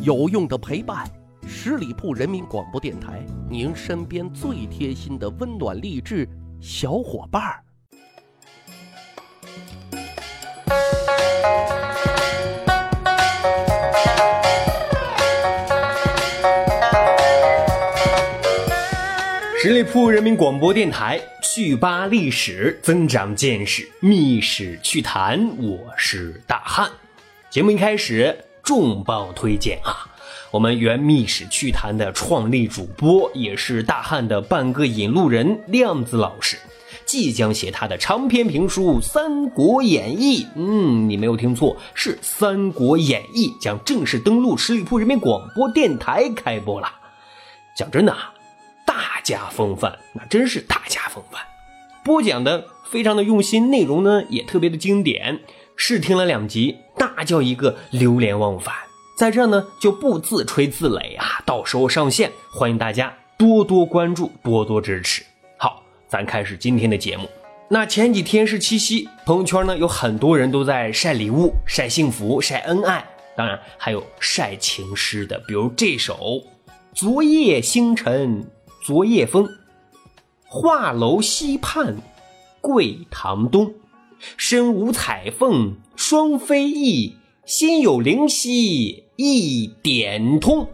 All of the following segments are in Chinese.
有用的陪伴，十里铺人民广播电台，您身边最贴心的温暖励志小伙伴儿。十里铺人民广播电台，趣吧历史，增长见识，密史趣谈。我是大汉。节目一开始，重磅推荐啊！我们原密史趣谈的创立主播，也是大汉的半个引路人亮子老师，即将写他的长篇评书《三国演义》。嗯，你没有听错，是《三国演义》将正式登陆十里铺人民广播电台开播了。讲真的啊。大家风范，那真是大家风范。播讲的非常的用心，内容呢也特别的经典。试听了两集，那叫一个流连忘返。在这呢就不自吹自擂啊，到时候上线，欢迎大家多多关注，多多支持。好，咱开始今天的节目。那前几天是七夕，朋友圈呢有很多人都在晒礼物、晒幸福、晒恩爱，当然还有晒情诗的，比如这首《昨夜星辰》。昨夜风，画楼西畔桂堂东，身无彩凤双飞翼，心有灵犀一点通。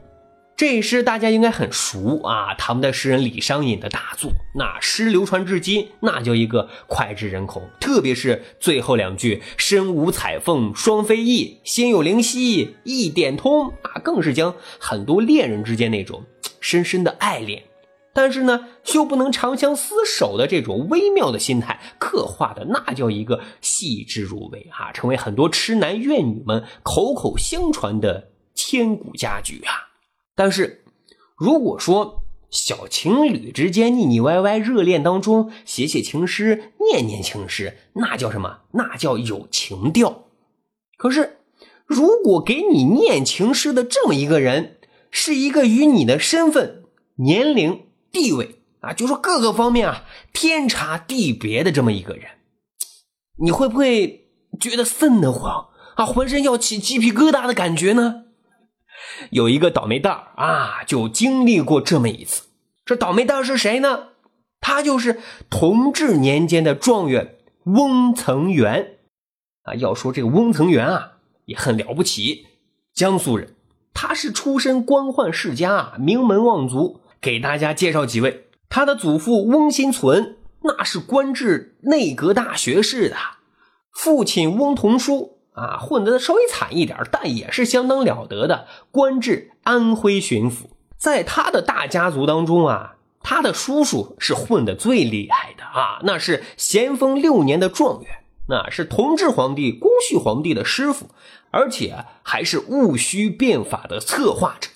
这诗大家应该很熟啊，唐代诗人李商隐的大作，那诗流传至今，那叫一个脍炙人口。特别是最后两句“身无彩凤双飞翼，心有灵犀一点通”，啊，更是将很多恋人之间那种深深的爱恋。但是呢，又不能长相厮守的这种微妙的心态，刻画的那叫一个细致入微啊，成为很多痴男怨女们口口相传的千古佳句啊。但是，如果说小情侣之间腻腻歪歪、热恋当中写写情诗、念念情诗，那叫什么？那叫有情调。可是，如果给你念情诗的这么一个人，是一个与你的身份、年龄。地位啊，就说各个方面啊，天差地别的这么一个人，你会不会觉得瘆得慌啊？浑身要起鸡皮疙瘩的感觉呢？有一个倒霉蛋啊，就经历过这么一次。这倒霉蛋是谁呢？他就是同治年间的状元翁曾元啊。要说这个翁曾元啊，也很了不起，江苏人，他是出身官宦世家，名门望族。给大家介绍几位，他的祖父翁新存，那是官至内阁大学士的；父亲翁同书啊，混得稍微惨一点，但也是相当了得的，官至安徽巡抚。在他的大家族当中啊，他的叔叔是混得最厉害的啊，那是咸丰六年的状元，那是同治皇帝光绪皇帝的师傅，而且还是戊戌变法的策划者。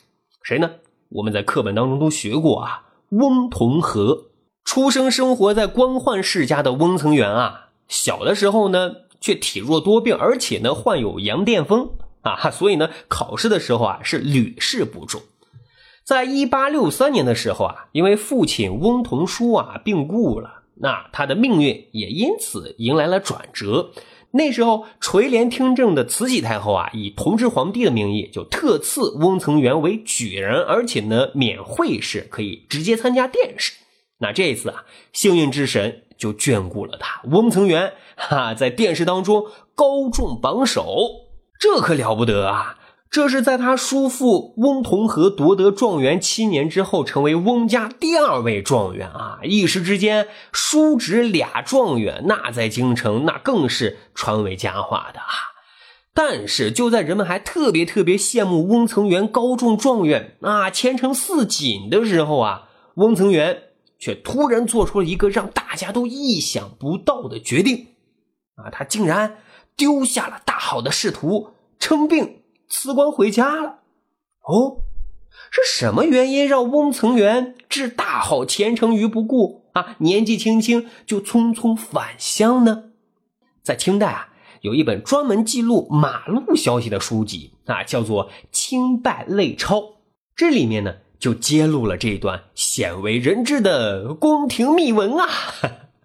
谁呢？我们在课本当中都学过啊，翁同龢出生生活在官宦世家的翁曾元啊，小的时候呢却体弱多病，而且呢患有羊癫疯啊，所以呢考试的时候啊是屡试不中。在一八六三年的时候啊，因为父亲翁同书啊病故了，那他的命运也因此迎来了转折。那时候垂帘听政的慈禧太后啊，以同治皇帝的名义，就特赐翁曾元为举人，而且呢免会试，可以直接参加殿试。那这一次啊，幸运之神就眷顾了他，翁曾元哈在殿试当中高中榜首，这可了不得啊！这是在他叔父翁同龢夺得状元七年之后，成为翁家第二位状元啊！一时之间，叔侄俩状元，那在京城那更是传为佳话的啊！但是，就在人们还特别特别羡慕翁曾元高中状元啊，前程似锦的时候啊，翁曾元却突然做出了一个让大家都意想不到的决定啊！他竟然丢下了大好的仕途，称病。辞官回家了，哦，是什么原因让翁曾元置大好前程于不顾啊？年纪轻轻就匆匆返乡呢？在清代啊，有一本专门记录马路消息的书籍啊，叫做《清败类钞》，这里面呢就揭露了这一段鲜为人知的宫廷秘闻啊。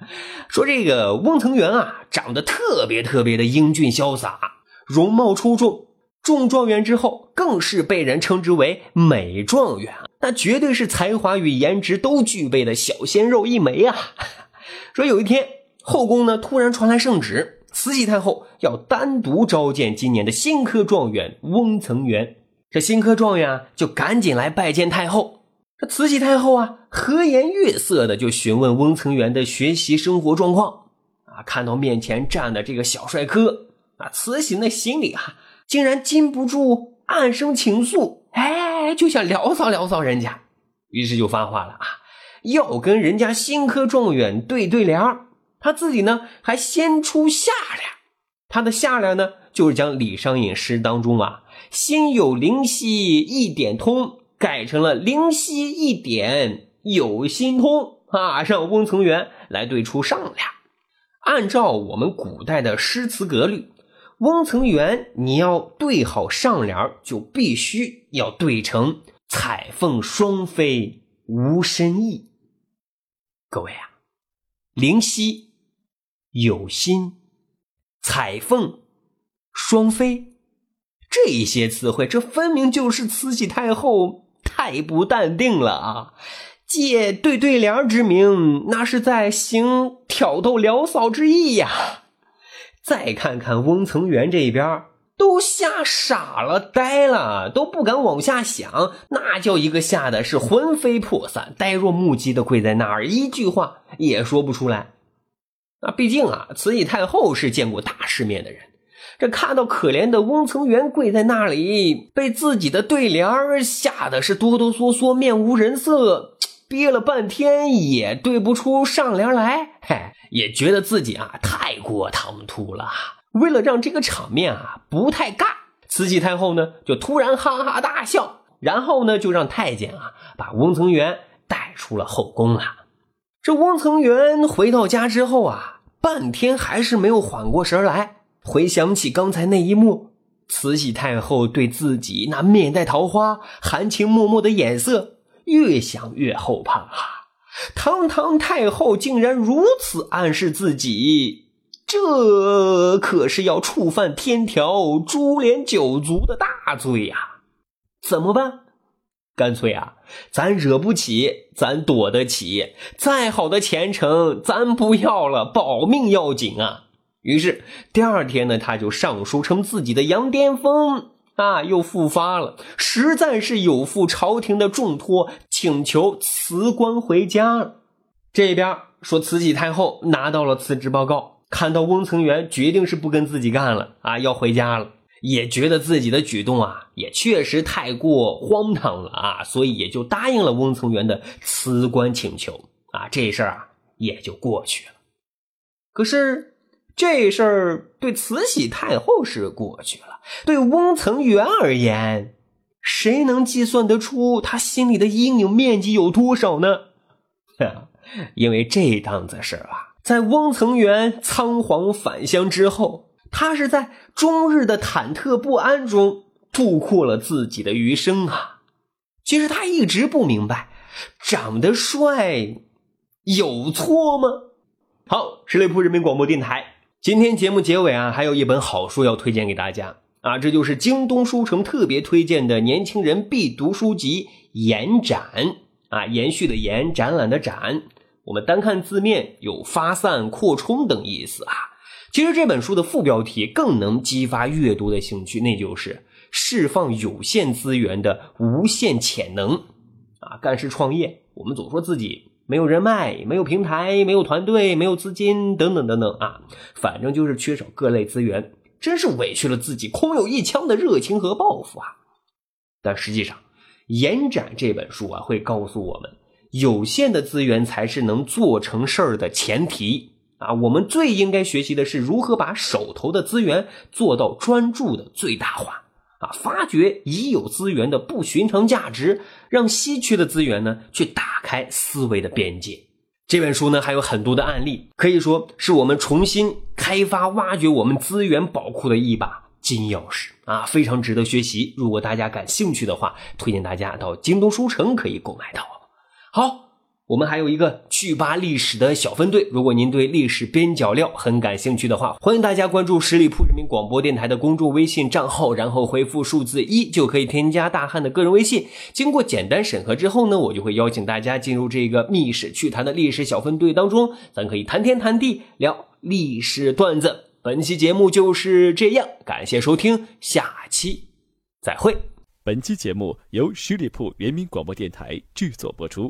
说这个翁曾元啊，长得特别特别的英俊潇洒，容貌出众。中状元之后，更是被人称之为美状元，那绝对是才华与颜值都具备的小鲜肉一枚啊！说有一天，后宫呢突然传来圣旨，慈禧太后要单独召见今年的新科状元翁曾元。这新科状元啊，就赶紧来拜见太后。这慈禧太后啊，和颜悦色的就询问翁曾元的学习生活状况。啊，看到面前站的这个小帅哥，啊，慈禧那心里啊。竟然禁不住暗生情愫，哎，就想撩骚撩骚人家，于是就发话了啊，要跟人家新科状元对对联他自己呢还先出下联，他的下联呢就是将李商隐诗当中啊“心有灵犀一点通”改成了“灵犀一点有心通”啊，让翁曾元来对出上联。按照我们古代的诗词格律。翁曾元，你要对好上联，就必须要对成“彩凤双飞无深意”。各位啊，灵犀、有心、彩凤、双飞这些词汇，这分明就是慈禧太后太不淡定了啊！借对对联之名，那是在行挑逗撩骚之意呀！再看看翁曾元这边，都吓傻了、呆了，都不敢往下想，那叫一个吓得是魂飞魄散、呆若木鸡的跪在那儿，一句话也说不出来。啊，毕竟啊，慈禧太后是见过大世面的人，这看到可怜的翁曾元跪在那里，被自己的对联吓得是哆哆嗦嗦、面无人色，憋了半天也对不出上联来，嘿。也觉得自己啊太过唐突了。为了让这个场面啊不太尬，慈禧太后呢就突然哈哈大笑，然后呢就让太监啊把翁曾元带出了后宫了。这翁曾元回到家之后啊，半天还是没有缓过神来。回想起刚才那一幕，慈禧太后对自己那面带桃花、含情脉脉的眼色，越想越后怕。堂堂太后竟然如此暗示自己，这可是要触犯天条、株连九族的大罪呀！怎么办？干脆啊，咱惹不起，咱躲得起。再好的前程，咱不要了，保命要紧啊！于是第二天呢，他就上书称自己的羊癫疯。啊，又复发了，实在是有负朝廷的重托，请求辞官回家了。这边说慈禧太后拿到了辞职报告，看到翁曾元决定是不跟自己干了啊，要回家了，也觉得自己的举动啊，也确实太过荒唐了啊，所以也就答应了翁曾元的辞官请求啊，这事儿啊也就过去了。可是。这事儿对慈禧太后是过去了，对翁曾元而言，谁能计算得出他心里的阴影面积有多少呢？因为这档子事儿啊，在翁曾元仓皇返乡之后，他是在终日的忐忑不安中度过了自己的余生啊。其实他一直不明白，长得帅有错吗？好，十里铺人民广播电台。今天节目结尾啊，还有一本好书要推荐给大家啊，这就是京东书城特别推荐的年轻人必读书籍《延展》啊，延续的延，展览的展。我们单看字面有发散、扩充等意思啊。其实这本书的副标题更能激发阅读的兴趣，那就是释放有限资源的无限潜能啊。干事创业，我们总说自己。没有人脉，没有平台，没有团队，没有资金，等等等等啊，反正就是缺少各类资源，真是委屈了自己空有一腔的热情和抱负啊！但实际上，《延展》这本书啊，会告诉我们，有限的资源才是能做成事儿的前提啊！我们最应该学习的是如何把手头的资源做到专注的最大化。啊，发掘已有资源的不寻常价值，让稀缺的资源呢去打开思维的边界。这本书呢还有很多的案例，可以说是我们重新开发、挖掘我们资源宝库的一把金钥匙啊，非常值得学习。如果大家感兴趣的话，推荐大家到京东书城可以购买到。好，我们还有一个趣吧历史的小分队，如果您对历史边角料很感兴趣的话，欢迎大家关注十里铺人民广播电台的公众微信账号，然后回复数字一就可以添加大汉的个人微信。经过简单审核之后呢，我就会邀请大家进入这个密室趣谈的历史小分队当中，咱可以谈天谈地，聊历史段子。本期节目就是这样，感谢收听，下期再会。本期节目由十里铺人民广播电台制作播出。